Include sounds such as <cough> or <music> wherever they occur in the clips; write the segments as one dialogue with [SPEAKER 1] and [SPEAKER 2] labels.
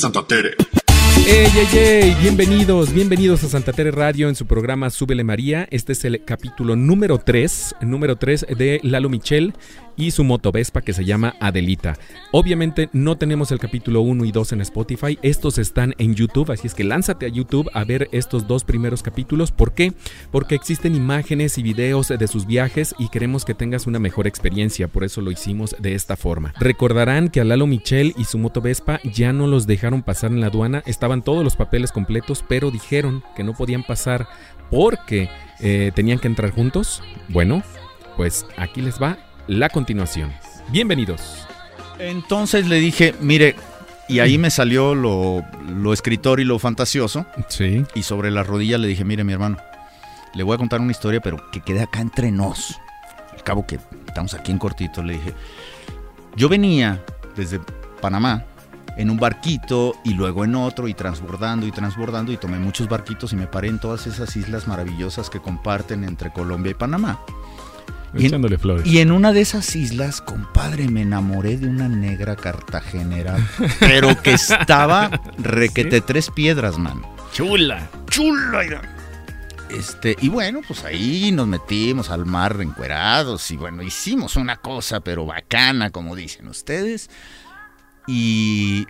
[SPEAKER 1] Santa Tere.
[SPEAKER 2] ¡Ey, ey, ey! Bienvenidos, bienvenidos a Santa Tere Radio en su programa Súbele María. Este es el capítulo número 3, número 3 de Lalo Michel y su moto Vespa que se llama Adelita. Obviamente no tenemos el capítulo 1 y 2 en Spotify, estos están en YouTube, así es que lánzate a YouTube a ver estos dos primeros capítulos. ¿Por qué? Porque existen imágenes y videos de sus viajes y queremos que tengas una mejor experiencia, por eso lo hicimos de esta forma. Recordarán que a Lalo Michel y su moto Vespa ya no los dejaron pasar en la aduana, estaban todos los papeles completos, pero dijeron que no podían pasar porque eh, tenían que entrar juntos. Bueno, pues aquí les va la continuación. Bienvenidos.
[SPEAKER 3] Entonces le dije, mire, y ahí me salió lo, lo escritor y lo fantasioso.
[SPEAKER 2] Sí.
[SPEAKER 3] Y sobre la rodilla le dije, mire mi hermano, le voy a contar una historia, pero que quede acá entre nos. Al cabo que estamos aquí en cortito, le dije, yo venía desde Panamá en un barquito y luego en otro y transbordando y transbordando y tomé muchos barquitos y me paré en todas esas islas maravillosas que comparten entre Colombia y Panamá. Y en,
[SPEAKER 2] Echándole flores.
[SPEAKER 3] y en una de esas islas, compadre, me enamoré de una negra cartagenera, pero que estaba <laughs> requete tres piedras, man.
[SPEAKER 2] Chula.
[SPEAKER 3] Chula. Este, y bueno, pues ahí nos metimos al mar encuerados y bueno, hicimos una cosa, pero bacana, como dicen ustedes. Y,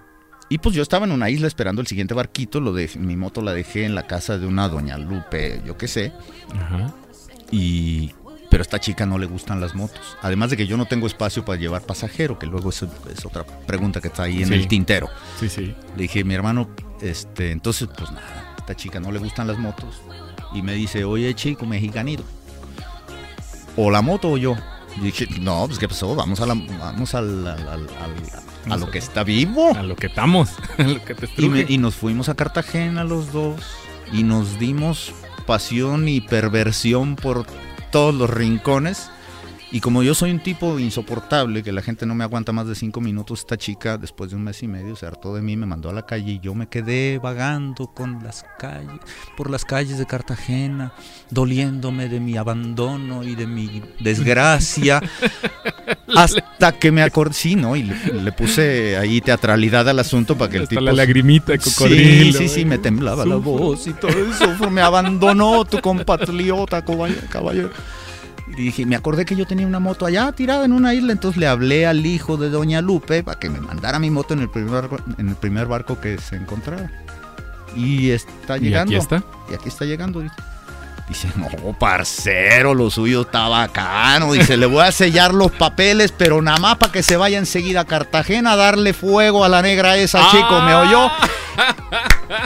[SPEAKER 3] y pues yo estaba en una isla esperando el siguiente barquito, lo dejé- mi moto la dejé en la casa de una doña Lupe, yo qué sé.
[SPEAKER 2] Ajá.
[SPEAKER 3] Y, pero a esta chica no le gustan las motos. Además de que yo no tengo espacio para llevar pasajero, que luego es, es otra pregunta que está ahí en
[SPEAKER 2] Sí.
[SPEAKER 3] el tintero.
[SPEAKER 2] Sí, sí.
[SPEAKER 3] Le dije, mi hermano, este, entonces, pues nada, a esta chica no le gustan las motos. Y me dice, oye, chico, mexicanito. O la moto o yo. Y dije, no, pues qué pasó, vamos a la, vamos al, al- al- al- a lo que está vivo.
[SPEAKER 2] A lo que estamos. <laughs> A lo que te
[SPEAKER 3] Y, me- y nos fuimos a Cartagena los dos y nos dimos pasión y perversión por todos los rincones. Y como yo soy un tipo insoportable, que la gente no me aguanta más de cinco minutos, esta chica, después de un mes y medio, se hartó de mí, me mandó a la calle y yo me quedé vagando con las calles, por las calles de Cartagena, doliéndome de mi abandono y de mi desgracia, <laughs> hasta que me acordé, sí, ¿no? Y le, le puse ahí teatralidad al asunto para que el
[SPEAKER 2] Hasta
[SPEAKER 3] tipo...
[SPEAKER 2] la lagrimita cocodrilo.
[SPEAKER 3] Sí, sí, sí, me temblaba la voz y todo eso. Me abandonó tu compatriota, caball- caballero. Y dije, me acordé que yo tenía una moto allá tirada en una isla, entonces le hablé al hijo de Doña Lupe para que me mandara mi moto en el primer, barco- en el primer barco que se encontrara. Y está
[SPEAKER 2] ¿Y
[SPEAKER 3] llegando.
[SPEAKER 2] aquí está?
[SPEAKER 3] Y aquí está llegando. Dice, no, parcero, lo suyo está bacano. Dice, le voy a sellar los papeles, pero nada más para que se vaya enseguida a Cartagena a darle fuego a la negra esa, chico, ¿me oyó?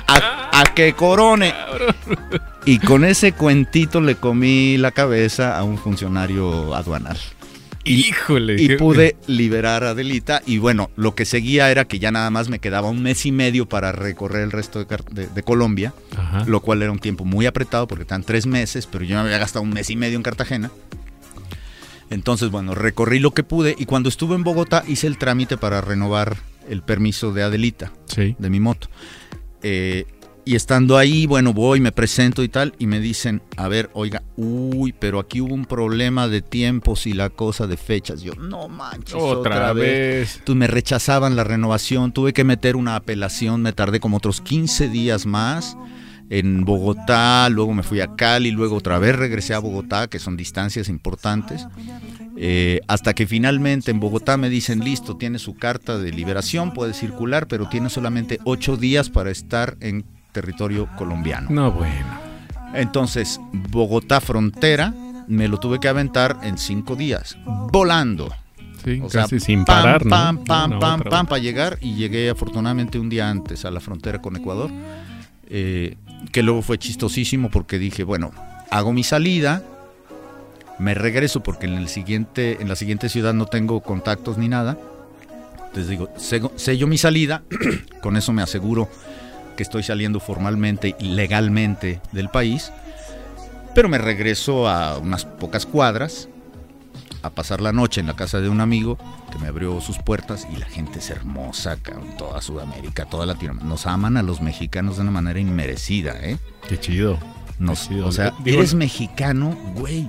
[SPEAKER 3] A, a que corone. Y con ese cuentito le comí la cabeza a un funcionario aduanal.
[SPEAKER 2] Híjole.
[SPEAKER 3] Y pude liberar a Adelita. Y bueno, lo que seguía era que ya nada más me quedaba un mes y medio para recorrer el resto de, Car- de- de Colombia
[SPEAKER 2] Ajá.
[SPEAKER 3] lo cual era un tiempo muy apretado porque están tres meses, pero yo me había gastado un mes y medio en Cartagena. Entonces, bueno, recorrí lo que pude y cuando estuve en Bogotá hice el trámite para renovar el permiso de Adelita,
[SPEAKER 2] Sí.
[SPEAKER 3] de mi moto. Eh, y estando ahí, bueno, voy, me presento y tal, y me dicen, a ver, oiga, uy, pero aquí hubo un problema de tiempos y la cosa de fechas. Yo, no manches,
[SPEAKER 2] Otra, vez.
[SPEAKER 3] Tú me rechazaban la renovación, tuve que meter una apelación, me tardé como otros 15 días más en Bogotá, luego me fui a Cali, luego otra vez regresé a Bogotá, que son distancias importantes, eh, hasta que finalmente en Bogotá me dicen, listo, tiene su carta de liberación, puede circular, pero tiene solamente ocho días para estar en territorio colombiano.
[SPEAKER 2] No, bueno.
[SPEAKER 3] Entonces, Bogotá frontera, me lo tuve que aventar en cinco días, volando.
[SPEAKER 2] Sí,
[SPEAKER 3] O sea,
[SPEAKER 2] casi sin
[SPEAKER 3] pam,
[SPEAKER 2] parar, ¿no?
[SPEAKER 3] Pam, pam, pam, para llegar y llegué afortunadamente un día antes a la frontera con Ecuador, eh, que luego fue chistosísimo porque dije, bueno, hago mi salida, me regreso porque en, el siguiente, en la siguiente ciudad no tengo contactos ni nada, entonces digo, sego- sello mi salida, <clears throat> con eso me aseguro que estoy saliendo formalmente y legalmente del país, pero me regreso a unas pocas cuadras a pasar la noche en la casa de un amigo que me abrió sus puertas y la gente es hermosa, cabrón, toda Sudamérica, toda Latinoamérica. Nos aman a los mexicanos de una manera inmerecida, ¿eh?
[SPEAKER 2] Qué chido.
[SPEAKER 3] Nos-
[SPEAKER 2] Qué chido.
[SPEAKER 3] o sea,
[SPEAKER 2] Digo,
[SPEAKER 3] eres mexicano, güey.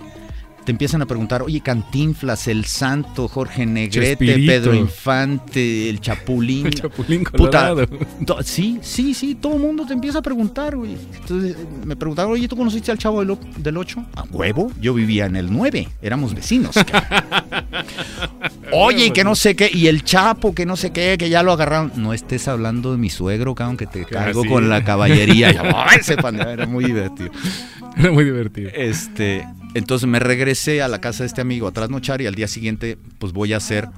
[SPEAKER 3] Te empiezan a preguntar, oye, Cantinflas, El Santo, Jorge Negrete,
[SPEAKER 2] Chespirito.
[SPEAKER 3] Pedro Infante, el Chapulín. <laughs>
[SPEAKER 2] El Chapulín
[SPEAKER 3] Puta,
[SPEAKER 2] Colorado.
[SPEAKER 3] to- sí, sí, sí, todo el mundo te empieza a preguntar, güey. Entonces me preguntaron, oye, ¿tú conociste al chavo del, o- del 8? A huevo, yo vivía en el 9, éramos vecinos. <laughs> oye, y que no sé qué, y el Chapo, que no sé qué, que ya lo agarraron. No estés hablando de mi suegro, cabrón, que te cargo con la caballería. <laughs> Ya, ese pandero era muy divertido.
[SPEAKER 2] Era muy divertido.
[SPEAKER 3] Este, entonces me regresé a la casa de este amigo a trasnochar y al día siguiente pues voy a hacer,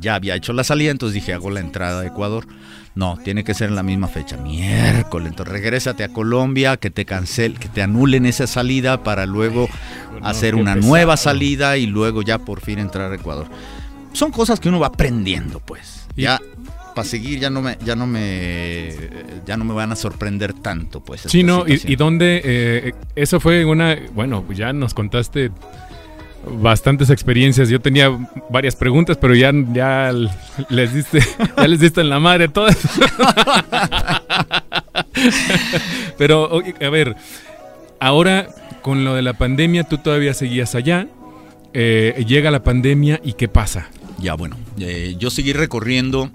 [SPEAKER 3] ya había hecho la salida, entonces dije hago la entrada a Ecuador. No, tiene que ser en la misma fecha, miércoles. Entonces regrésate a Colombia, que te cancel, que te anulen esa salida para luego hacer una
[SPEAKER 2] pesado.
[SPEAKER 3] nueva salida y luego ya por fin entrar a Ecuador. Son cosas que uno va aprendiendo, pues. Ya para seguir ya no me ya no me ya no me van a sorprender tanto, pues.
[SPEAKER 2] Sí, no, y, y dónde, eh, eso fue una, bueno, pues ya nos contaste bastantes experiencias. Yo tenía varias preguntas, pero ya, ya les diste, <laughs> ya les diste en la madre todas. <laughs> pero, a ver, ahora con lo de la pandemia, tú todavía seguías allá. eh, llega la pandemia y qué pasa.
[SPEAKER 3] Ya, bueno, eh, yo seguí recorriendo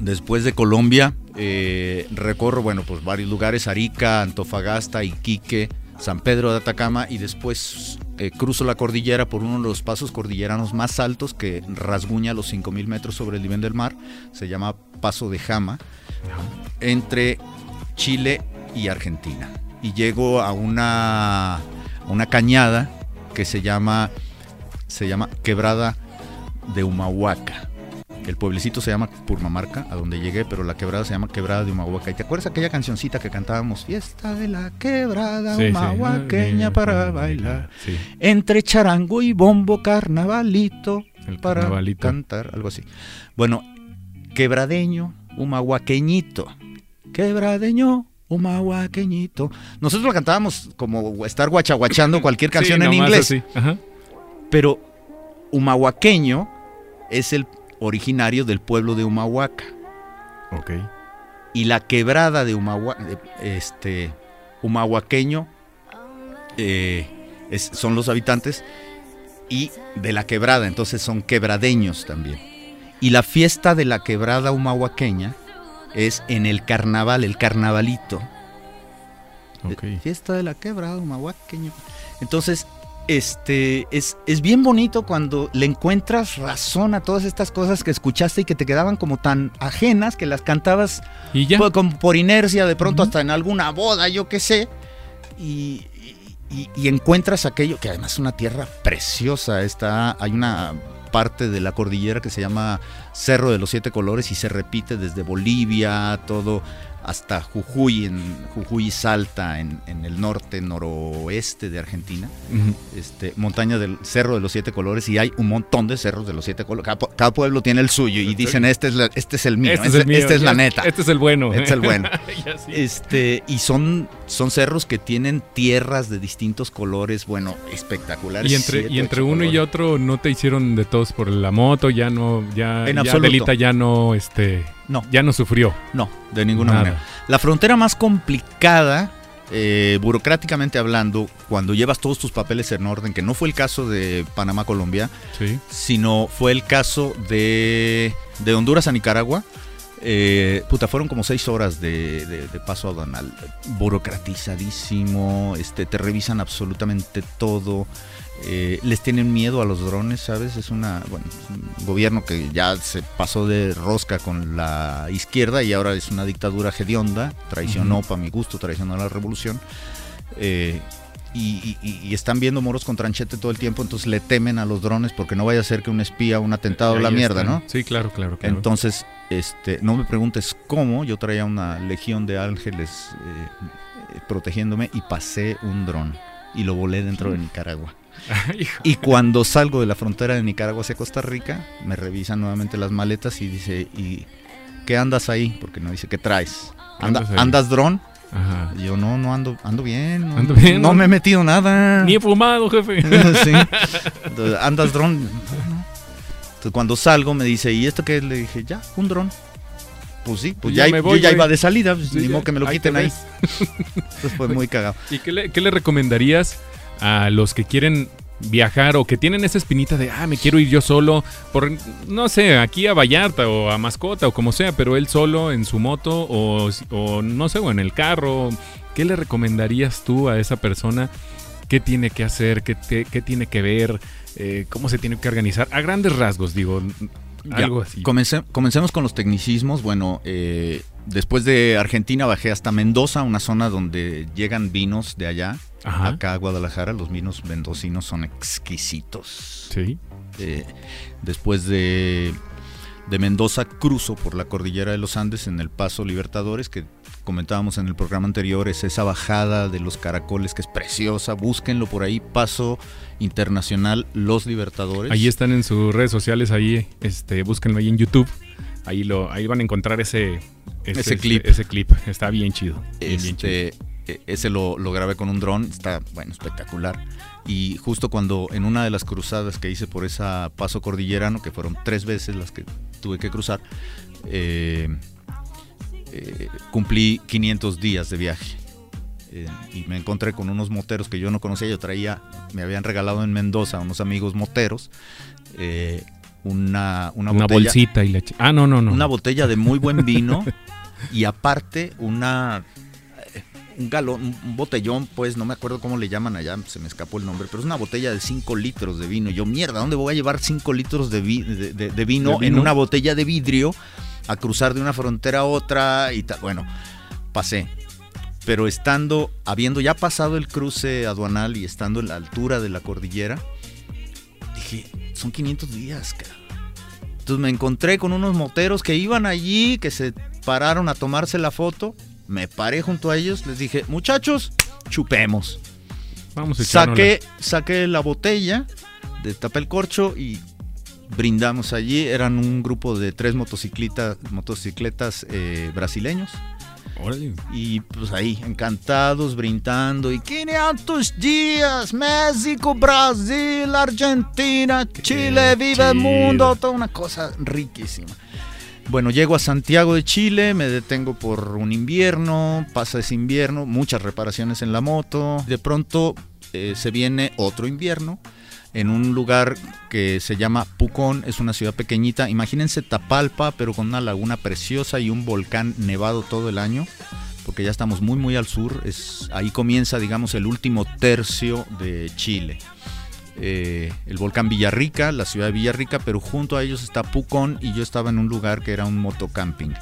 [SPEAKER 3] después de Colombia. eh, recorro, bueno, pues varios lugares, Arica, Antofagasta, Iquique, San Pedro de Atacama y después eh, cruzo la cordillera por uno de los pasos cordilleranos más altos que rasguña los 5.000 metros sobre el nivel del mar. Se llama Paso de Jama, entre Chile y Argentina. Y llego a una, una cañada que se llama, se llama Quebrada de Humahuaca. El pueblecito se llama Purmamarca, a donde llegué, pero la quebrada se llama Quebrada de Humahuaca. ¿Y te acuerdas aquella cancioncita que cantábamos? Fiesta de la quebrada
[SPEAKER 2] Sí, sí.
[SPEAKER 3] humahuaqueña para bailar.
[SPEAKER 2] Sí.
[SPEAKER 3] Entre charango y bombo, carnavalito
[SPEAKER 2] El
[SPEAKER 3] para
[SPEAKER 2] carnavalito.
[SPEAKER 3] cantar, algo así. Bueno, quebradeño, humahuaqueñito. Quebradeño, humahuaqueñito. Nosotros lo cantábamos como estar guachaguachando cualquier canción en inglés. Pero humahuaqueño es el originario del pueblo de Humahuaca.
[SPEAKER 2] Ok.
[SPEAKER 3] Y la quebrada de Humahua, este, humahuaqueño eh, es- son los habitantes y de la quebrada, entonces son quebradeños también. Y la fiesta de la quebrada humahuaqueña es en el carnaval, el carnavalito.
[SPEAKER 2] Ok.
[SPEAKER 3] Eh, Fiesta de la quebrada humahuaqueño. Entonces, este es, es bien bonito cuando le encuentras razón a todas estas cosas que escuchaste y que te quedaban como tan ajenas que las cantabas
[SPEAKER 2] Y ya.
[SPEAKER 3] por, como por inercia, de pronto hasta en alguna boda, yo qué sé, y, y- y encuentras aquello que además es una tierra preciosa. Está, hay una parte de la cordillera que se llama Cerro de los Siete Colores y se repite desde Bolivia, todo hasta Jujuy, en Jujuy Salta, en, en el norte, noroeste de Argentina este, montaña del Cerro de los Siete Colores y hay un montón de cerros de los Siete Colores. Cada, pu- cada pueblo tiene el suyo y dicen, este es, la- este es el mío,
[SPEAKER 2] Este
[SPEAKER 3] este,
[SPEAKER 2] es el mío.
[SPEAKER 3] esta es la neta.
[SPEAKER 2] Este es el bueno.
[SPEAKER 3] Este es el bueno. <laughs>
[SPEAKER 2] Ya sí.
[SPEAKER 3] Este, y son, son cerros que tienen tierras de distintos colores, bueno, espectaculares.
[SPEAKER 2] Y entre,
[SPEAKER 3] siete,
[SPEAKER 2] y entre uno y otro no te hicieron de todos por la moto, ya no, ya,
[SPEAKER 3] En
[SPEAKER 2] ya. Adelita ya no, este,
[SPEAKER 3] No,
[SPEAKER 2] ya no sufrió.
[SPEAKER 3] no, de ninguna
[SPEAKER 2] Nada.
[SPEAKER 3] manera. La frontera más complicada, eh, burocráticamente hablando, cuando llevas todos tus papeles en orden, que no fue el caso de Panamá-Colombia,
[SPEAKER 2] Sí.
[SPEAKER 3] sino fue el caso de, de Honduras a Nicaragua. Eh, puta, fueron como seis horas de, de- de paso aduanal. Burocratizadísimo, este, te revisan absolutamente todo. Eh, les tienen miedo a los drones, ¿sabes? Es una, bueno, es un gobierno que ya se pasó de rosca con la izquierda y ahora es una dictadura hedionda. Traicionó, para mi gusto, traicionó la revolución. Eh, y, y- y están viendo moros con tranchete todo el tiempo, entonces le temen a los drones porque no vaya a ser que un espía, un atentado,
[SPEAKER 2] Ahí
[SPEAKER 3] la mierda. ¿no?
[SPEAKER 2] Sí, claro, claro, claro.
[SPEAKER 3] Entonces, este, no me preguntes cómo, yo traía una legión de ángeles eh, eh, protegiéndome y pasé un dron y lo volé dentro de Nicaragua. <laughs> Y cuando salgo de la frontera de Nicaragua hacia Costa Rica, me revisan nuevamente las maletas y dice, ¿y qué andas ahí? Porque no dice, ¿qué traes?
[SPEAKER 2] ¿Qué
[SPEAKER 3] Anda-
[SPEAKER 2] andas
[SPEAKER 3] dron?
[SPEAKER 2] Ajá.
[SPEAKER 3] Yo, no, no ando, ando bien. No,
[SPEAKER 2] Ando bien,
[SPEAKER 3] no
[SPEAKER 2] ¿no?
[SPEAKER 3] me he metido nada.
[SPEAKER 2] Ni he fumado, jefe. <laughs>
[SPEAKER 3] sí. Entonces, ¿Andas dron? No. Entonces, cuando salgo me dice, ¿y esto qué? es?" Le dije, ya, un dron. Pues sí, pues
[SPEAKER 2] Ya
[SPEAKER 3] ya,
[SPEAKER 2] me
[SPEAKER 3] yo ya iba de salida, pues,
[SPEAKER 2] Sí,
[SPEAKER 3] ni modo que me lo
[SPEAKER 2] ahí
[SPEAKER 3] quiten ahí. Entonces fue muy cagado.
[SPEAKER 2] ¿Y qué le, qué le recomendarías a los que quieren viajar o que tienen esa espinita de, ah, me quiero ir yo solo, por, no sé, aquí a Vallarta o a Mascota o como sea, pero él solo en su moto o, o no sé, o en el carro, ¿qué le recomendarías tú a esa persona? ¿Qué tiene que hacer? ¿Qué, qué tiene que ver? Eh, ¿Cómo se tiene que organizar? A grandes rasgos, digo, algo así.
[SPEAKER 3] comencemos con los tecnicismos. Bueno, eh, después de Argentina bajé hasta Mendoza, una zona donde llegan vinos de allá. Acá a Guadalajara, los vinos mendocinos son exquisitos.
[SPEAKER 2] Sí.
[SPEAKER 3] Eh, después de, de Mendoza cruzo por la cordillera de los Andes en el Paso Libertadores, que comentábamos en el programa anterior, es esa bajada de los caracoles que es preciosa. Búsquenlo por ahí, Paso Internacional Los Libertadores.
[SPEAKER 2] Ahí están en sus redes sociales, ahí este, búsquenlo ahí en YouTube. Ahí, lo, ahí van a encontrar ese, ese, clip. Ese, clip. Está bien chido.
[SPEAKER 3] este, e, Ese lo, lo grabé con un dron, está bueno, espectacular. Y justo cuando en una de las cruzadas que hice por esa paso cordillerano, que fueron tres veces las que tuve que cruzar, eh, eh, cumplí 500 días de viaje. Eh, y me encontré con unos moteros que yo no conocía. Yo traía, me habían regalado en Mendoza unos amigos moteros. Eh, una, una,
[SPEAKER 2] bolsita y leche. Ah, no, no, no.
[SPEAKER 3] Una botella de muy buen vino <laughs> y aparte una un galón, un botellón, pues no me acuerdo cómo le llaman allá, se me escapó el nombre, pero es una botella de 5 litros de vino. Yo, mierda, ¿dónde voy a llevar 5 litros de, de, vino en una botella de vidrio a cruzar de una frontera a otra y tal? Bueno, pasé pero estando, habiendo ya pasado el cruce aduanal y estando en la altura de la cordillera, dije, son 500 días, cara. Entonces me encontré con unos moteros que iban allí, que se pararon a tomarse la foto. Me paré junto a ellos, les dije, muchachos, chupemos.
[SPEAKER 2] Vamos a
[SPEAKER 3] saqué, saqué la botella, destapé el corcho y brindamos allí. Eran un grupo de tres motocicletas, motocicletas eh, brasileños. Y pues ahí, encantados, brindando. Y 500 días, México, Brasil, Argentina, Chile, vive el mundo, toda una cosa riquísima. Bueno, llego a Santiago de Chile, me detengo por un invierno, pasa ese invierno, muchas reparaciones en la moto. De pronto eh, se viene otro invierno en un lugar que se llama Pucón, es una ciudad pequeñita. Imagínense Tapalpa, pero con una laguna preciosa y un volcán nevado todo el año, porque ya estamos muy muy al sur. Es, ahí comienza, digamos, el último tercio de Chile. Eh, el volcán Villarrica, la ciudad de Villarrica, pero junto a ellos está Pucón y yo estaba en un lugar que era un motocamping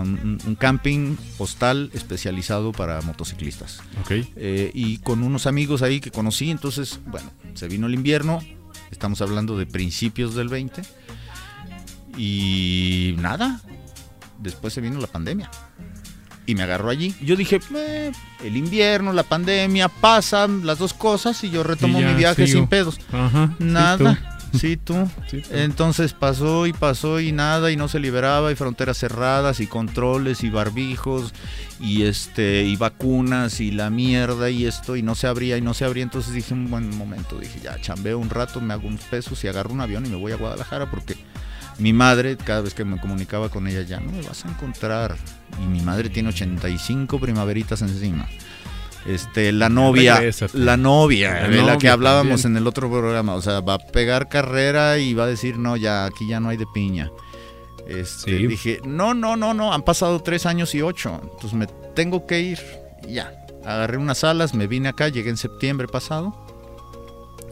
[SPEAKER 3] un, camping postal especializado para motociclistas. Eh, y con unos amigos ahí que conocí, entonces, bueno, se vino el invierno, estamos hablando de principios del 20, y nada, después se vino la pandemia. Y me agarró allí. Yo dije, eh, el invierno, la pandemia, pasan las dos cosas y yo retomo mi viaje sin pedos. nada. <laughs> Sí, tú. Entonces pasó y pasó y nada y no se liberaba y fronteras cerradas y controles y barbijos y este y vacunas y la mierda y esto y no se abría y no se abría. Entonces dije un buen momento, dije ya chambeo un rato, me hago unos pesos y agarro un avión y me voy a Guadalajara porque mi madre, cada vez que me comunicaba con ella, ya no me vas a encontrar. Y mi madre tiene 85 primaveritas encima. Este, la novia, la novia, de la que hablábamos en el otro programa, o sea, va a pegar carrera y va a decir, no, ya, aquí ya no hay de piña. Este, Dije, no, no, no, no, han pasado tres años y ocho, entonces me tengo que ir. Ya, agarré unas alas, me vine acá, llegué en septiembre pasado.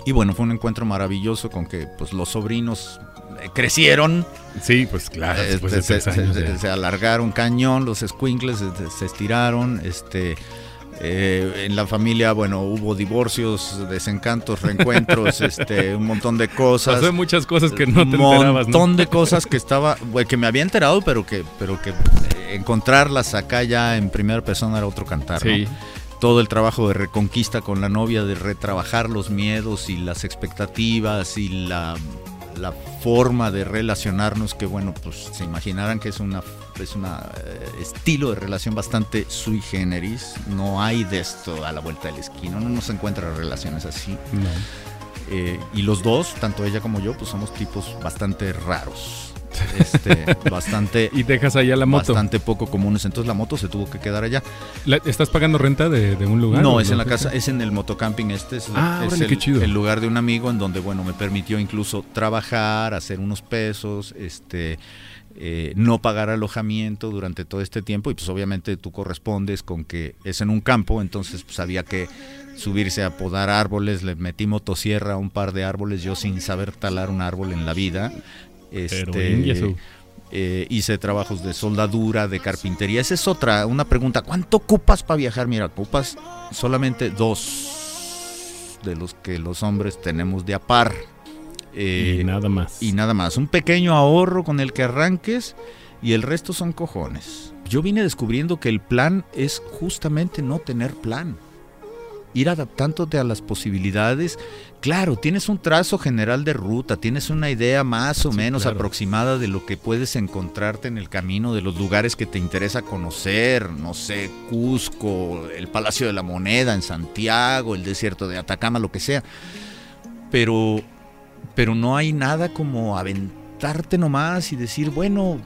[SPEAKER 3] Y bueno, fue un encuentro maravilloso con que pues los sobrinos crecieron.
[SPEAKER 2] Sí, pues claro.
[SPEAKER 3] Este, se, se, alargaron cañón, los squinkles se, estiraron, este eh, en la familia, bueno, hubo divorcios, desencantos, reencuentros, <laughs> este, un montón de cosas.
[SPEAKER 2] Pasó muchas cosas que no te enterabas.
[SPEAKER 3] Un montón de cosas que estaba, que me había enterado, pero que, pero que encontrarlas acá ya en primera persona era otro cantar. Todo el trabajo de reconquista con la novia, de retrabajar los miedos y las expectativas y la la forma de relacionarnos que bueno pues se imaginarán que es una es un eh, estilo de relación bastante sui generis. No hay de esto a la vuelta del esquina no nos encuentra relaciones así. Eh, y los dos tanto ella como yo pues somos tipos bastante raros este, <laughs> bastante...
[SPEAKER 2] y dejas allá la moto.
[SPEAKER 3] Bastante poco comunes, entonces la moto se tuvo que quedar allá.
[SPEAKER 2] ¿Estás pagando renta de, un lugar?
[SPEAKER 3] No, es en la casa, es en el motocamping este, es,
[SPEAKER 2] ah,
[SPEAKER 3] es
[SPEAKER 2] el, chido.
[SPEAKER 3] el, lugar de un amigo en donde, bueno, me permitió incluso trabajar, hacer unos pesos, este... Eh, no pagar alojamiento durante todo este tiempo y pues obviamente tú correspondes con que es en un campo, entonces pues había que subirse a podar árboles, le metí motosierra a un par de árboles, yo sin saber talar un árbol en la vida. Este, eh, hice trabajos de soldadura, de carpintería. Esa es otra, una pregunta. ¿Cuánto ocupas para viajar? Mira, ocupas solamente dos de los que los hombres tenemos de apar.
[SPEAKER 2] Eh, y nada más.
[SPEAKER 3] Y nada más. Un pequeño ahorro con el que arranques y el resto son cojones. Yo vine descubriendo que el plan es justamente no tener plan ir adaptándote a las posibilidades. Claro, tienes un trazo general de ruta, tienes una idea más o menos aproximada de lo que puedes encontrarte en el camino, de los lugares que te interesa conocer, no sé, Cusco, el Palacio de la Moneda en Santiago, el desierto de Atacama, lo que sea. Pero, pero no hay nada como aventarte nomás y decir, bueno,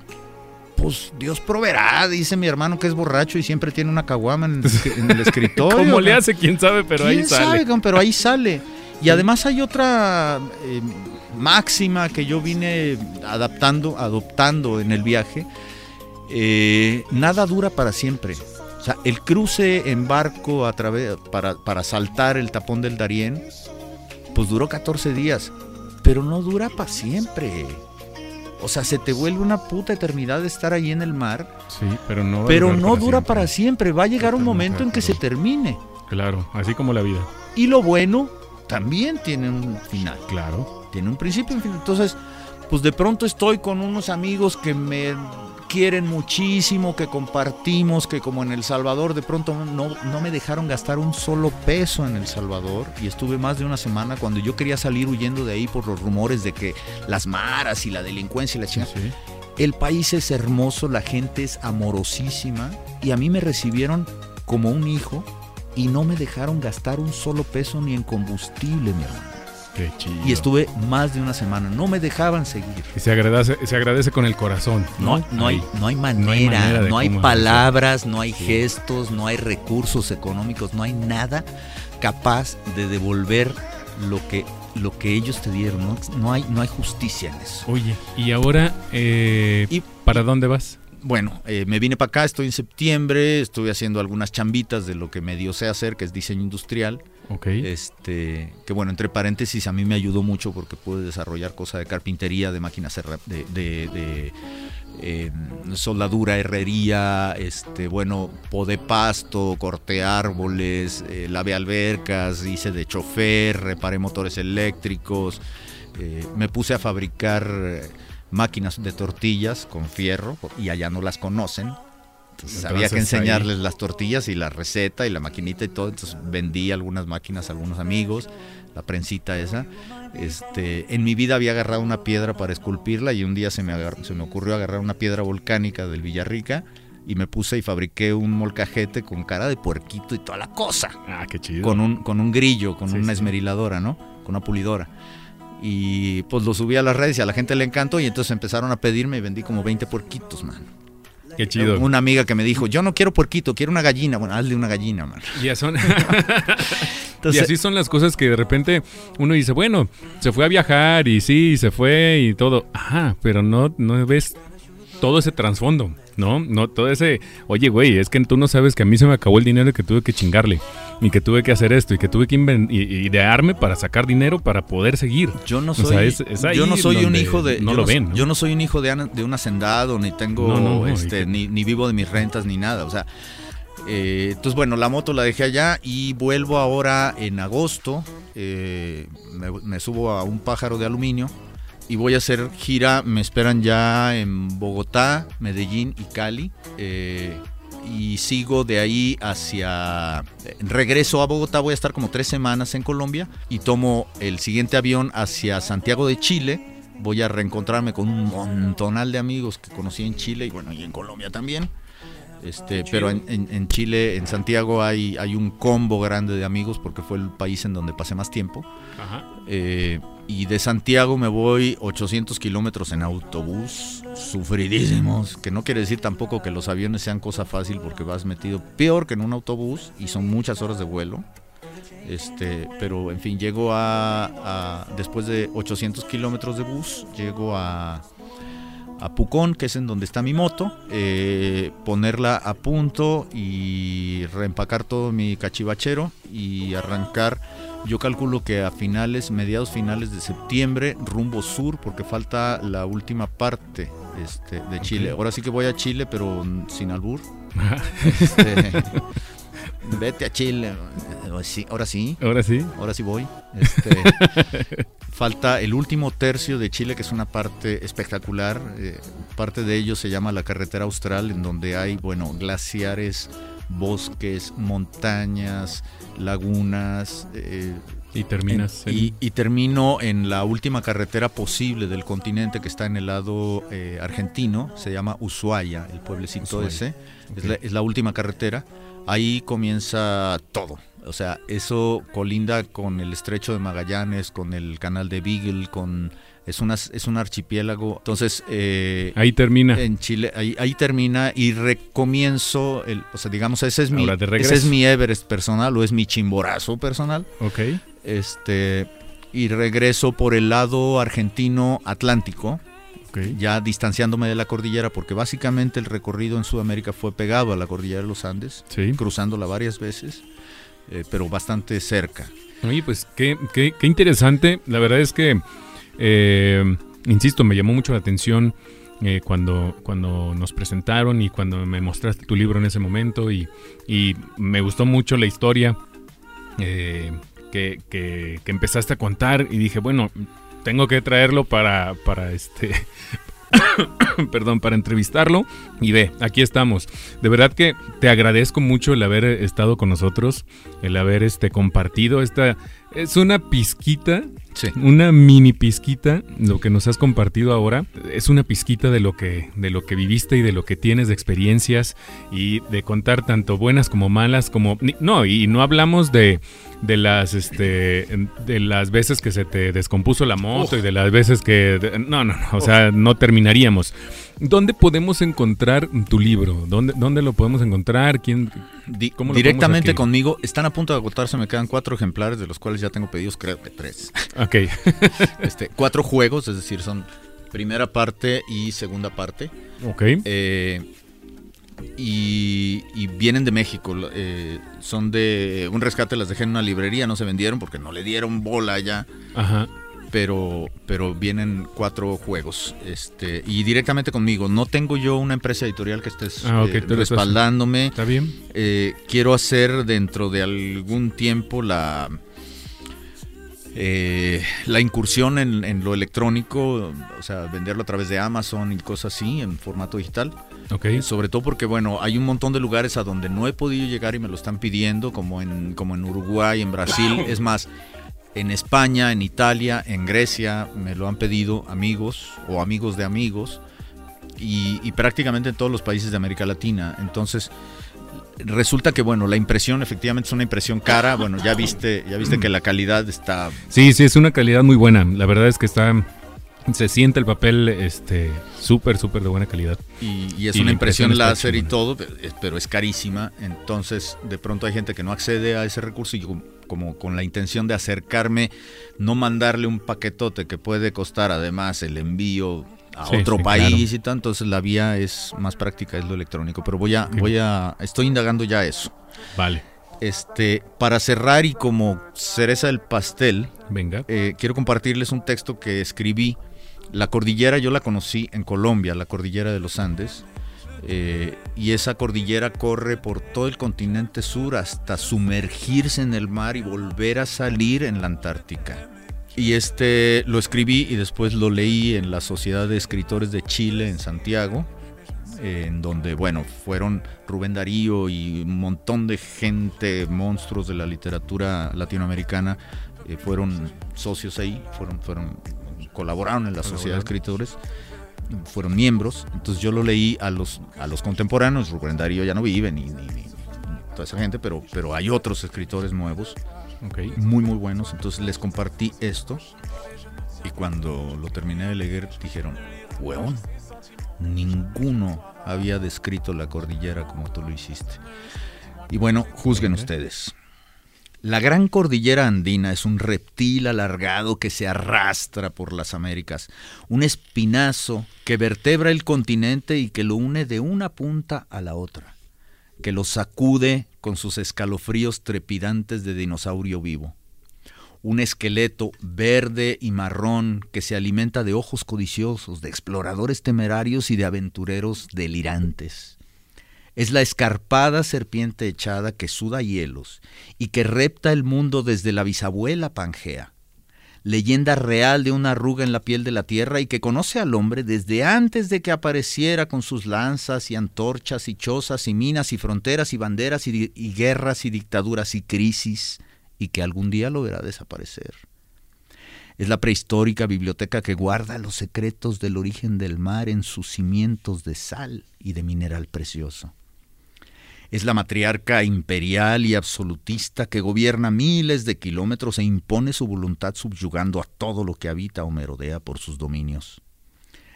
[SPEAKER 3] pues Dios proveerá, dice mi hermano que es borracho y siempre tiene una caguama en, el <laughs> escritorio.
[SPEAKER 2] ¿Cómo le hace? ¿Quién sabe? Pero ahí
[SPEAKER 3] sale. Sabe, pero ahí sale. Y además hay otra eh, máxima que yo vine adaptando, adoptando en el viaje. Eh, nada dura para siempre. O sea, el cruce en barco a través, para, para saltar el tapón del Darién, pues duró 14 días. Pero no dura para siempre. O sea, se te vuelve una puta eternidad de estar ahí en el mar.
[SPEAKER 2] Sí, pero no.
[SPEAKER 3] Pero no dura para siempre. Va a llegar un momento en que se termine.
[SPEAKER 2] Claro, así como la vida.
[SPEAKER 3] Y lo bueno también tiene un final.
[SPEAKER 2] Claro.
[SPEAKER 3] Tiene un principio y un final. Entonces, pues de pronto estoy con unos amigos que me quieren muchísimo, que compartimos, que como en El Salvador de pronto no, no me dejaron gastar un solo peso en El Salvador y estuve más de una semana cuando yo quería salir huyendo de ahí por los rumores de que las maras y la delincuencia y la chingada. El país es hermoso, la gente es amorosísima y a mí me recibieron como un hijo y no me dejaron gastar un solo peso ni en combustible, mi hermano. Y estuve más de una semana. No me dejaban seguir.
[SPEAKER 2] Y se agradece, se agradece con el corazón.
[SPEAKER 3] No, no, hay, no hay manera, no hay, palabras, no hay gestos, no hay recursos económicos, no hay nada capaz de devolver lo que lo que ellos te dieron. No, hay, no hay justicia en eso.
[SPEAKER 2] Oye, y ahora, eh, ¿Y, ¿para dónde vas?
[SPEAKER 3] Bueno, eh, me vine para acá, estoy en septiembre, estuve haciendo algunas chambitas de lo que me dio sé hacer, que es diseño industrial. Este, que bueno, entre paréntesis, a mí me ayudó mucho porque pude desarrollar cosas de carpintería, de máquinas de, de, em, soldadura, herrería, este, bueno, podé pasto, corté árboles, eh, lavé albercas, hice de chofer, reparé motores eléctricos, eh, me puse a fabricar eh, máquinas de tortillas con fierro y allá no las conocen entonces, había que enseñarles las tortillas y la receta y la maquinita y todo. Entonces vendí algunas máquinas a algunos amigos, la prensita esa. Este, en mi vida había agarrado una piedra para esculpirla y un día se me, se me ocurrió agarrar una piedra volcánica del Villarrica y me puse y fabriqué un molcajete con cara de puerquito y toda la cosa.
[SPEAKER 2] Ah, qué chido.
[SPEAKER 3] Con un, con un grillo, con una esmeriladora, ¿no? Con una pulidora. Y pues lo subí a las redes y a la gente le encantó y entonces empezaron a pedirme y vendí como 20 puerquitos, man.
[SPEAKER 2] Qué chido.
[SPEAKER 3] Una amiga que me dijo, yo no quiero puerquito, quiero una gallina. Bueno, hazle una gallina, man.
[SPEAKER 2] Y, son... <laughs> y así son las cosas que de repente uno dice, bueno, se fue a viajar y sí, se fue y todo. Ajá, pero no, no ves todo ese trasfondo. ¿no? No, todo ese, oye, güey, es que tú no sabes que a mí se me acabó el dinero y que tuve que chingarle, y que tuve que hacer esto, y que tuve que idearme para sacar dinero para poder seguir.
[SPEAKER 3] Yo no soy, yo no soy un hijo de,
[SPEAKER 2] no lo ven.
[SPEAKER 3] Yo no soy un hijo de, de un hacendado, ni tengo, este, ni, ni vivo de mis rentas, ni nada, o sea. Eh, entonces, bueno, la moto la dejé allá y vuelvo ahora en agosto. Eh, me, subo a un pájaro de aluminio y voy a hacer gira, me esperan ya en Bogotá, Medellín y Cali. Eh, y sigo de ahí hacia... Regreso a Bogotá, voy a estar como tres semanas en Colombia y tomo el siguiente avión hacia Santiago de Chile. Voy a reencontrarme con un montonal de amigos que conocí en Chile y bueno, y en Colombia también. Este, pero en, Chile, en Santiago, hay, hay un combo grande de amigos porque fue el país en donde pasé más tiempo. Ajá. Eh, y de Santiago me voy 800 kilómetros en autobús, sufridísimos, que no quiere decir tampoco que los aviones sean cosa fácil porque vas metido peor que en un autobús y son muchas horas de vuelo. Este, pero en fin, llego a, después de 800 kilómetros de bus, llego a, a Pucón, que es en donde está mi moto, eh, ponerla a punto y reempacar todo mi cachivachero y arrancar yo calculo que a finales, mediados finales de septiembre, rumbo sur, porque falta la última parte este, de Chile. Ahora sí que voy a Chile, pero sin albur. <laughs> este, vete a Chile. ahora sí.
[SPEAKER 2] Ahora sí.
[SPEAKER 3] Ahora sí voy. <laughs> Este, falta el último tercio de Chile, que es una parte espectacular. Eh, parte de ello se llama la carretera austral, en donde hay, bueno, glaciares bosques, montañas, lagunas.
[SPEAKER 2] Eh, y terminas.
[SPEAKER 3] y, termino en la última carretera posible del continente que está en el lado eh, argentino, se llama Ushuaia, el pueblecito ese, es, la, última carretera. Ahí comienza todo. O sea, eso colinda con el estrecho de Magallanes, con el canal de Beagle, con es, una, es un archipiélago. Entonces...
[SPEAKER 2] Eh, ahí termina.
[SPEAKER 3] En Chile, ahí, ahí termina y recomienzo, el, o sea, digamos, ese es, mi, ese es mi Everest personal o es mi chimborazo personal.
[SPEAKER 2] Ok.
[SPEAKER 3] Este, y regreso por el lado argentino atlántico. Okay. Ya distanciándome de la cordillera, porque básicamente el recorrido en Sudamérica fue pegado a la cordillera de los Andes,
[SPEAKER 2] sí.
[SPEAKER 3] cruzándola varias veces, eh, pero bastante cerca.
[SPEAKER 2] Oye, pues qué, qué, qué interesante. La verdad es que eh, insisto, me llamó mucho la atención eh, cuando, cuando nos presentaron y cuando me mostraste tu libro en ese momento y, me gustó mucho la historia eh, que, que, empezaste a contar y dije, bueno, tengo que traerlo para, para este <coughs> perdón, para entrevistarlo. Y ve, aquí estamos. De verdad que te agradezco mucho el haber estado con nosotros, el haber este, compartido esta... Es una pizquita una mini pizquita, lo que nos has compartido ahora, es una pizquita de lo que, de lo que viviste y de lo que tienes de experiencias y de contar tanto buenas como malas, como no, y no hablamos de, de las este de las veces que se te descompuso la moto y de las veces que no, no, no o sea, no terminaríamos. ¿Dónde podemos encontrar tu libro? ¿Dónde, dónde lo podemos encontrar? ¿Quién,
[SPEAKER 3] cómo Directamente conmigo. Están a punto de agotarse, me quedan cuatro ejemplares, de los cuales ya tengo pedidos, creo que tres. <laughs>
[SPEAKER 2] Ok. <laughs>
[SPEAKER 3] este, cuatro juegos, es decir, son primera parte y segunda parte.
[SPEAKER 2] Ok.
[SPEAKER 3] Eh, y, vienen de México. Eh, son de un rescate, las dejé en una librería, no se vendieron porque no le dieron bola ya.
[SPEAKER 2] Ajá
[SPEAKER 3] pero, pero vienen cuatro juegos. Este, y directamente conmigo. No tengo yo una empresa editorial que estés ah, eh, respaldándome.
[SPEAKER 2] Está bien.
[SPEAKER 3] Eh, quiero hacer dentro de algún tiempo la. Eh, la incursión en, lo electrónico, o sea, venderlo a través de Amazon y cosas así, en formato digital.
[SPEAKER 2] Okay.
[SPEAKER 3] Sobre todo porque, bueno, hay un montón de lugares a donde no he podido llegar y me lo están pidiendo, como en, como en Uruguay, en Brasil. <laughs> es más, en España, en Italia, en Grecia, me lo han pedido amigos o amigos de amigos y, prácticamente en todos los países de América Latina. Entonces, resulta que bueno, la impresión efectivamente es una impresión cara. Bueno, ya viste, ya viste que la calidad está.
[SPEAKER 2] Sí, sí, es una calidad muy buena. La verdad es que está se siente el papel este súper, súper de buena calidad.
[SPEAKER 3] Y, es una impresión láser y todo, pero es carísima. Entonces, de pronto hay gente que no accede a ese recurso y yo, como con la intención de acercarme, no mandarle un paquetote que puede costar además el envío a otro país y tal, entonces la vía es más práctica, es lo electrónico. Pero voy a, voy a, estoy indagando ya eso.
[SPEAKER 2] Vale.
[SPEAKER 3] Este, para cerrar y como cereza del pastel,
[SPEAKER 2] venga,
[SPEAKER 3] eh, quiero compartirles un texto que escribí la cordillera yo la conocí en Colombia, la cordillera de los Andes, eh, y esa cordillera corre por todo el continente sur hasta sumergirse en el mar y volver a salir en la Antártica. Y este lo escribí y después lo leí en la Sociedad de Escritores de Chile en Santiago, en donde, bueno, fueron Rubén Darío y un montón de gente, monstruos de la literatura latinoamericana, eh, fueron socios ahí, fueron, fueron colaboraron en la sociedad de escritores, fueron miembros, entonces yo lo leí a los, a los contemporáneos, Rubén Darío ya no vive, ni, toda esa gente, pero, pero hay otros escritores nuevos, muy muy buenos, entonces les compartí esto. Cuando lo terminé de leer, dijeron, huevón, ninguno había descrito la cordillera como tú lo hiciste. Y bueno, juzguen ustedes. La gran cordillera andina es un reptil alargado que se arrastra por las Américas, un espinazo que vertebra el continente y que lo une de una punta a la otra, que lo sacude con sus escalofríos trepidantes de dinosaurio vivo. Un esqueleto verde y marrón que se alimenta de ojos codiciosos, de exploradores temerarios y de aventureros delirantes es la escarpada serpiente echada que suda hielos y que repta el mundo desde la bisabuela Pangea, leyenda real de una arruga en la piel de la tierra y que conoce al hombre desde antes de que apareciera con sus lanzas y antorchas y chozas y minas y fronteras y banderas y, y guerras y dictaduras y crisis y que algún día lo verá desaparecer. Es la prehistórica biblioteca que guarda los secretos del origen del mar en sus cimientos de sal y de mineral precioso. Es la matriarca imperial y absolutista que gobierna miles de kilómetros e impone su voluntad subyugando a todo lo que habita o merodea por sus dominios.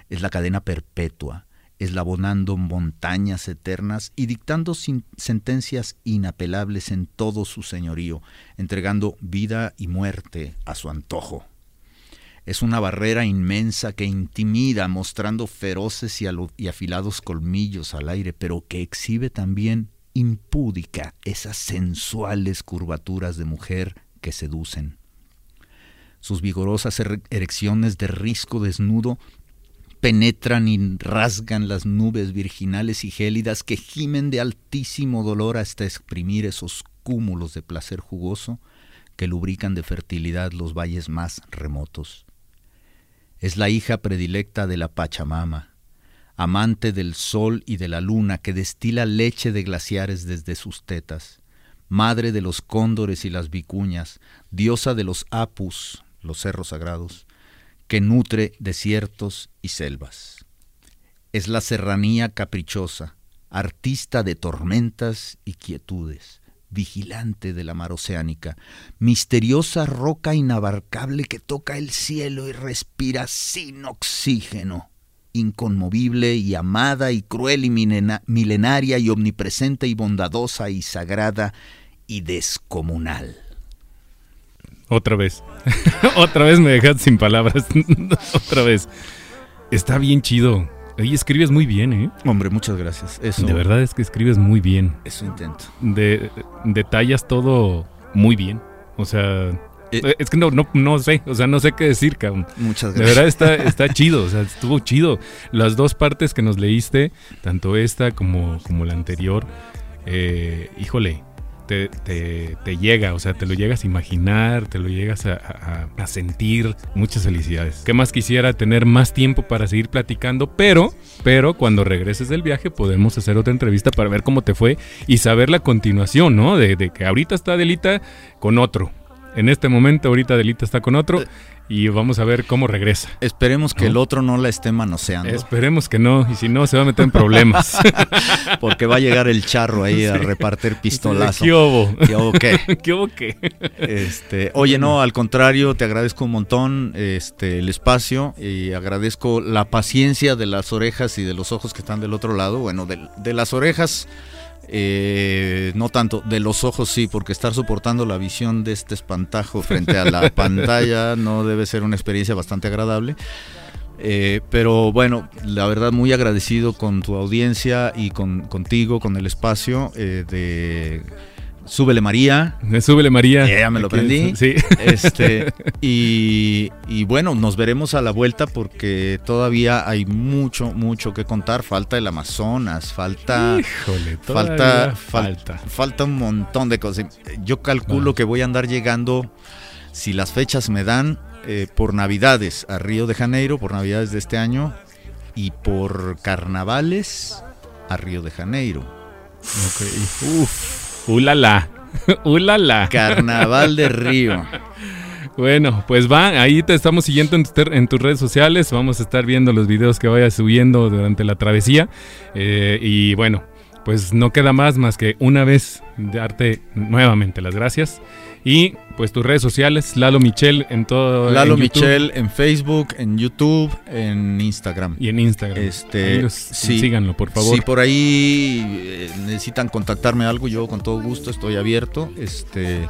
[SPEAKER 3] Es la cadena perpetua, eslabonando montañas eternas y dictando sentencias inapelables en todo su señorío, entregando vida y muerte a su antojo. Es una barrera inmensa que intimida, mostrando feroces y, y afilados colmillos al aire, pero que exhibe también impúdica esas sensuales curvaturas de mujer que seducen. Sus vigorosas erecciones de risco desnudo penetran y rasgan las nubes virginales y gélidas que gimen de altísimo dolor hasta exprimir esos cúmulos de placer jugoso que lubrican de fertilidad los valles más remotos. Es la hija predilecta de la Pachamama, amante del sol y de la luna, que destila leche de glaciares desde sus tetas, madre de los cóndores y las vicuñas, diosa de los apus, los cerros sagrados, que nutre desiertos y selvas. Es la serranía caprichosa, artista de tormentas y quietudes, vigilante de la mar oceánica, misteriosa roca inabarcable que toca el cielo y respira sin oxígeno inconmovible y amada y cruel y milenaria y omnipresente y bondadosa y sagrada y descomunal.
[SPEAKER 2] Otra vez. <laughs> Otra vez me dejas sin palabras. <laughs> Otra vez. Está bien chido. Y escribes muy bien, ¿eh?
[SPEAKER 3] Hombre, muchas gracias. Eso,
[SPEAKER 2] de verdad es que escribes muy bien.
[SPEAKER 3] Eso intento.
[SPEAKER 2] De, detallas todo muy bien. O sea, eh, eh, es que no, no, no sé, o sea, no sé qué decir, cabrón.
[SPEAKER 3] Muchas gracias.
[SPEAKER 2] De verdad está, está chido, o sea, <laughs> estuvo chido. Las dos partes que nos leíste, tanto esta como, como la anterior, eh, híjole, te, te, llega, o sea, te lo llegas a imaginar, te lo llegas a, a, sentir. Muchas felicidades. ¿Qué más quisiera tener más tiempo para seguir platicando? Pero, pero cuando regreses del viaje podemos hacer otra entrevista para ver cómo te fue y saber la continuación, ¿no? De, de que ahorita está Delita con otro en este momento, ahorita Delita está con otro y vamos a ver cómo regresa.
[SPEAKER 3] Esperemos que el otro no la esté manoseando.
[SPEAKER 2] Esperemos que no, y si no, se va a meter en problemas. <laughs>
[SPEAKER 3] Porque va a llegar el charro ahí a repartir pistolazo.
[SPEAKER 2] ¿Qué hubo?
[SPEAKER 3] ¿Qué hubo qué? <laughs>
[SPEAKER 2] ¿Qué hubo qué?
[SPEAKER 3] Este, oye, no, al contrario, te agradezco un montón este, el espacio y agradezco la paciencia de las orejas y de los ojos que están del otro lado. Bueno, de, de las orejas eh, no tanto, de los ojos sí, porque estar soportando la visión de este espantajo frente a la <laughs> pantalla no debe ser una experiencia bastante agradable. Eh, pero bueno, la verdad muy agradecido con tu audiencia y con, contigo, con el espacio eh, de Súbele María.
[SPEAKER 2] Súbele María.
[SPEAKER 3] Ya me lo aprendí.
[SPEAKER 2] Sí.
[SPEAKER 3] Este, <laughs> y, bueno, nos veremos a la vuelta porque todavía hay mucho, mucho que contar. Falta el Amazonas, falta.
[SPEAKER 2] Híjole,
[SPEAKER 3] falta, falta. Falta un montón de cosas. Yo calculo que voy a andar llegando, si las fechas me dan, eh, por Navidades a Río de Janeiro, por Navidades de este año, y por Carnavales a Río de Janeiro.
[SPEAKER 2] Ok. Uf. ¡Ulala! <laughs> ¡Ulala!
[SPEAKER 3] Carnaval de Río.
[SPEAKER 2] Bueno, pues va, ahí te estamos siguiendo en, tus redes sociales, vamos a estar viendo los videos que vayas subiendo durante la travesía. Eh, y bueno, pues no queda más más que una vez darte nuevamente las gracias. Y pues tus redes sociales, Lalo Michel en todo.
[SPEAKER 3] Lalo
[SPEAKER 2] en
[SPEAKER 3] Michel en Facebook, en YouTube, en Instagram.
[SPEAKER 2] Y en Instagram.
[SPEAKER 3] Este,
[SPEAKER 2] los-
[SPEAKER 3] sí.
[SPEAKER 2] síganlo, por favor.
[SPEAKER 3] Si por ahí eh, necesitan contactarme algo, yo con todo gusto estoy abierto. Este,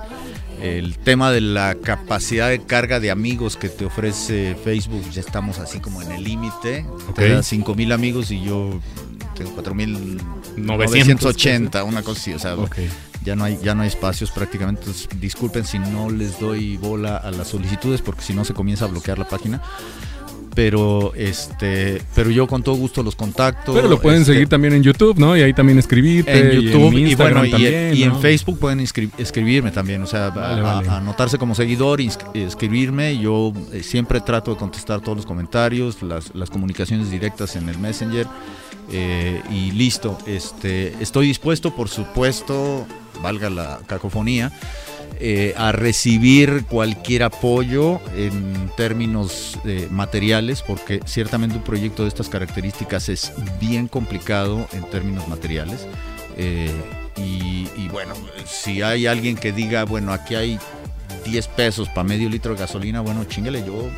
[SPEAKER 3] el tema de la capacidad de carga de amigos que te ofrece Facebook, ya estamos así como en el límite.
[SPEAKER 2] Ok.
[SPEAKER 3] Te da 5000 amigos y yo 4980,
[SPEAKER 2] 980,
[SPEAKER 3] una cosa así, o sea,
[SPEAKER 2] Ok.
[SPEAKER 3] ya no hay ya no hay espacios prácticamente. Entonces, disculpen si no les doy bola a las solicitudes porque si no se comienza a bloquear la página. Pero este, pero yo con todo gusto los contacto.
[SPEAKER 2] Pero lo pueden
[SPEAKER 3] este,
[SPEAKER 2] seguir también en YouTube, ¿no? Y ahí también escribirte.
[SPEAKER 3] en YouTube
[SPEAKER 2] y, en
[SPEAKER 3] y, bueno y,
[SPEAKER 2] también,
[SPEAKER 3] y en
[SPEAKER 2] ¿no?
[SPEAKER 3] Facebook pueden escribirme también, o sea,
[SPEAKER 2] Vale,
[SPEAKER 3] a-
[SPEAKER 2] vale.
[SPEAKER 3] a anotarse como seguidor, ins- escribirme. Yo eh, siempre trato de contestar todos los comentarios, las, las comunicaciones directas en el Messenger eh, y listo. Este, estoy dispuesto, por supuesto, valga la cacofonía. eh, a recibir cualquier apoyo en términos eh, materiales, porque ciertamente un proyecto de estas características es bien complicado en términos materiales. Eh, y, y bueno, si hay alguien que diga, bueno, aquí hay 10 pesos para medio litro de gasolina, bueno, chingale, yo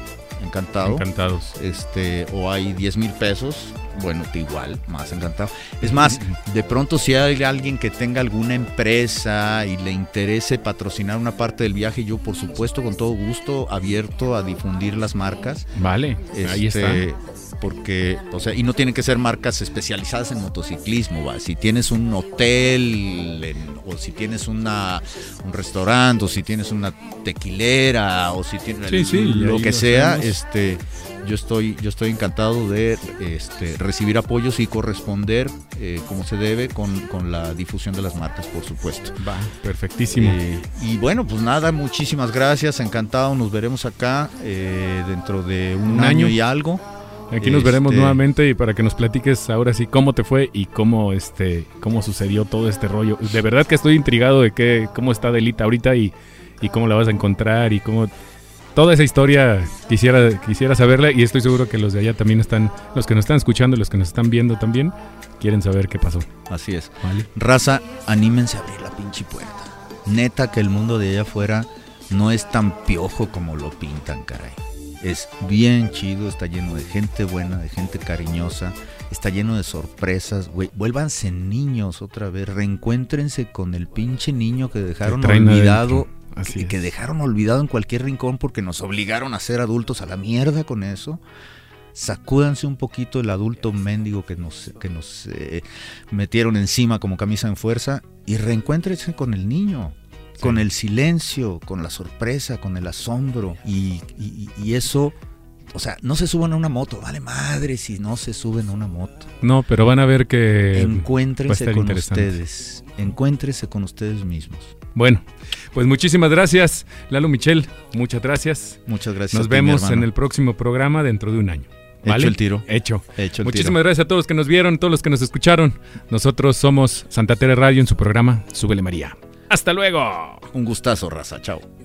[SPEAKER 3] encantado.
[SPEAKER 2] Encantados.
[SPEAKER 3] Este, o hay 10 mil pesos, bueno, igual, más encantado. Es más, de pronto si hay alguien que tenga alguna empresa y le interese patrocinar una parte del viaje, yo por supuesto con todo gusto abierto a difundir las marcas.
[SPEAKER 2] Vale, ahí
[SPEAKER 3] Este,
[SPEAKER 2] está.
[SPEAKER 3] Porque, o sea, y no tienen que ser marcas especializadas en motociclismo, ¿va? Si tienes un hotel, en- o si tienes una, un restaurante, o si tienes una tequilera, o si tienes
[SPEAKER 2] Sí, sí,
[SPEAKER 3] lo que sea, este, yo estoy, yo estoy encantado de este, recibir apoyos y corresponder eh, como se debe con, con la difusión de las marcas, por supuesto.
[SPEAKER 2] Va, perfectísimo.
[SPEAKER 3] Eh, y bueno, pues nada, muchísimas gracias, encantado, nos veremos acá eh, dentro de un,
[SPEAKER 2] Un
[SPEAKER 3] año.
[SPEAKER 2] año.
[SPEAKER 3] y algo.
[SPEAKER 2] Aquí nos veremos
[SPEAKER 3] este-
[SPEAKER 2] nuevamente y para que nos platiques ahora sí cómo te fue y cómo este cómo sucedió todo este rollo. De verdad que estoy intrigado de qué cómo está Delita ahorita y, y cómo la vas a encontrar y cómo toda esa historia quisiera quisiera saberla y estoy seguro que los de allá también están los que nos están escuchando, los que nos están viendo también quieren saber qué pasó.
[SPEAKER 3] Así es.
[SPEAKER 2] ¿vale?
[SPEAKER 3] Raza, anímense a abrir la pinche puerta. Neta que el mundo de allá afuera no es tan piojo como lo pintan, caray. Es bien chido, está lleno de gente buena, de gente cariñosa, está lleno de sorpresas, güey. Vuélvanse niños otra vez, reencuéntrense con el pinche niño que dejaron olvidado.
[SPEAKER 2] Así
[SPEAKER 3] que, que dejaron olvidado en cualquier rincón porque nos obligaron a ser adultos a la mierda con eso. Sacúdanse un poquito el adulto mendigo que nos, que nos eh, metieron encima como camisa en fuerza y reencuéntrense con el niño, con el silencio, con la sorpresa, con el asombro y, y- y eso, o sea, no se suban a una moto, vale madre si no se suben a una moto.
[SPEAKER 2] No, pero van a ver que
[SPEAKER 3] Encuéntrense con ustedes, encuéntrense con ustedes mismos.
[SPEAKER 2] Bueno, pues muchísimas gracias, Lalo Michel, muchas gracias.
[SPEAKER 3] Muchas gracias.
[SPEAKER 2] Nos
[SPEAKER 3] ti,
[SPEAKER 2] vemos en el próximo programa dentro de un año. ¿Vale?
[SPEAKER 3] Hecho el tiro.
[SPEAKER 2] Hecho.
[SPEAKER 3] Hecho el
[SPEAKER 2] Muchísimas gracias a todos los que nos vieron, todos los que nos escucharon. Nosotros somos Santa Tere Radio en su programa Súbele María. Hasta luego.
[SPEAKER 3] Un gustazo, raza. Chao.